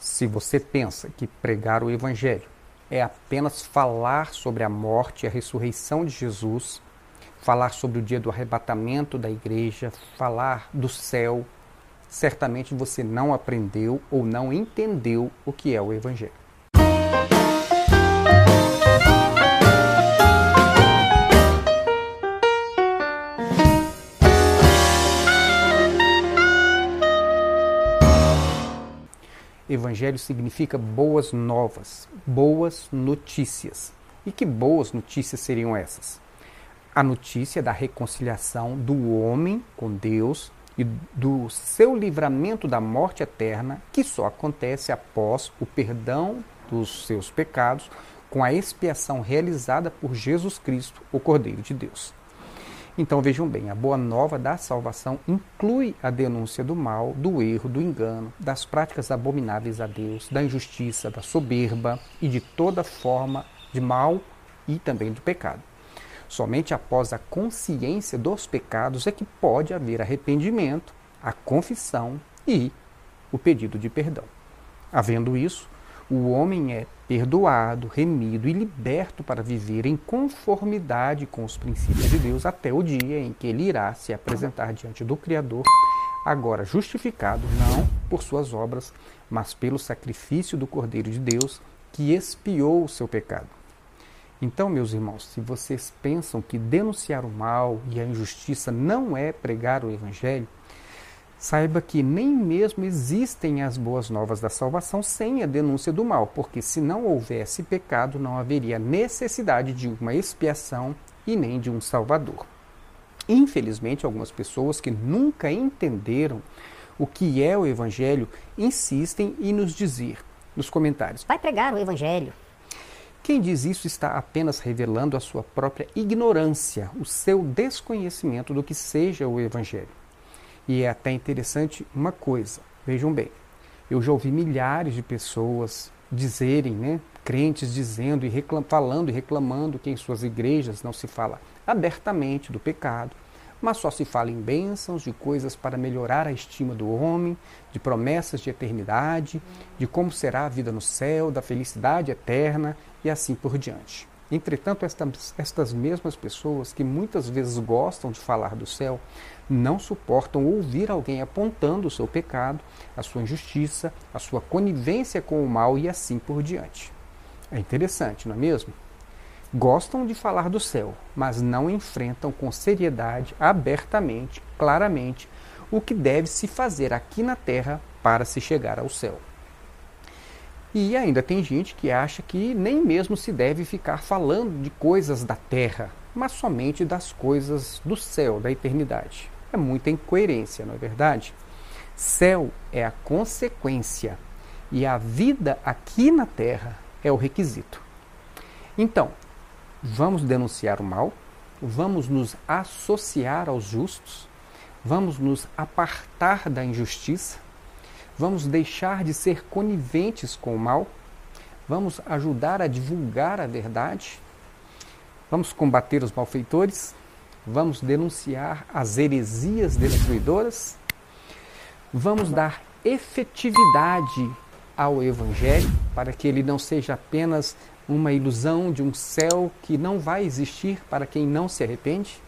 Se você pensa que pregar o Evangelho é apenas falar sobre a morte e a ressurreição de Jesus, falar sobre o dia do arrebatamento da igreja, falar do céu, certamente você não aprendeu ou não entendeu o que é o Evangelho. Evangelho significa boas novas, boas notícias. E que boas notícias seriam essas? A notícia da reconciliação do homem com Deus e do seu livramento da morte eterna, que só acontece após o perdão dos seus pecados com a expiação realizada por Jesus Cristo, o Cordeiro de Deus. Então vejam bem, a boa nova da salvação inclui a denúncia do mal, do erro, do engano, das práticas abomináveis a Deus, da injustiça, da soberba e de toda forma de mal e também do pecado. Somente após a consciência dos pecados é que pode haver arrependimento, a confissão e o pedido de perdão. Havendo isso, o homem é perdoado, remido e liberto para viver em conformidade com os princípios de Deus até o dia em que ele irá se apresentar diante do Criador, agora justificado não por suas obras, mas pelo sacrifício do Cordeiro de Deus que expiou o seu pecado. Então, meus irmãos, se vocês pensam que denunciar o mal e a injustiça não é pregar o Evangelho, Saiba que nem mesmo existem as boas novas da salvação sem a denúncia do mal, porque se não houvesse pecado, não haveria necessidade de uma expiação e nem de um salvador. Infelizmente, algumas pessoas que nunca entenderam o que é o evangelho insistem em nos dizer nos comentários: Vai pregar o evangelho. Quem diz isso está apenas revelando a sua própria ignorância, o seu desconhecimento do que seja o evangelho. E é até interessante uma coisa, vejam bem, eu já ouvi milhares de pessoas dizerem, né, crentes dizendo e reclam, falando e reclamando que em suas igrejas não se fala abertamente do pecado, mas só se fala em bênçãos, de coisas para melhorar a estima do homem, de promessas de eternidade, de como será a vida no céu, da felicidade eterna e assim por diante. Entretanto, estas, estas mesmas pessoas que muitas vezes gostam de falar do céu, não suportam ouvir alguém apontando o seu pecado, a sua injustiça, a sua conivência com o mal e assim por diante. É interessante, não é mesmo? Gostam de falar do céu, mas não enfrentam com seriedade, abertamente, claramente, o que deve se fazer aqui na terra para se chegar ao céu. E ainda tem gente que acha que nem mesmo se deve ficar falando de coisas da terra, mas somente das coisas do céu, da eternidade. É muita incoerência, não é verdade? Céu é a consequência e a vida aqui na terra é o requisito. Então, vamos denunciar o mal, vamos nos associar aos justos, vamos nos apartar da injustiça, vamos deixar de ser coniventes com o mal, vamos ajudar a divulgar a verdade, vamos combater os malfeitores, Vamos denunciar as heresias destruidoras? Vamos dar efetividade ao Evangelho para que ele não seja apenas uma ilusão de um céu que não vai existir para quem não se arrepende?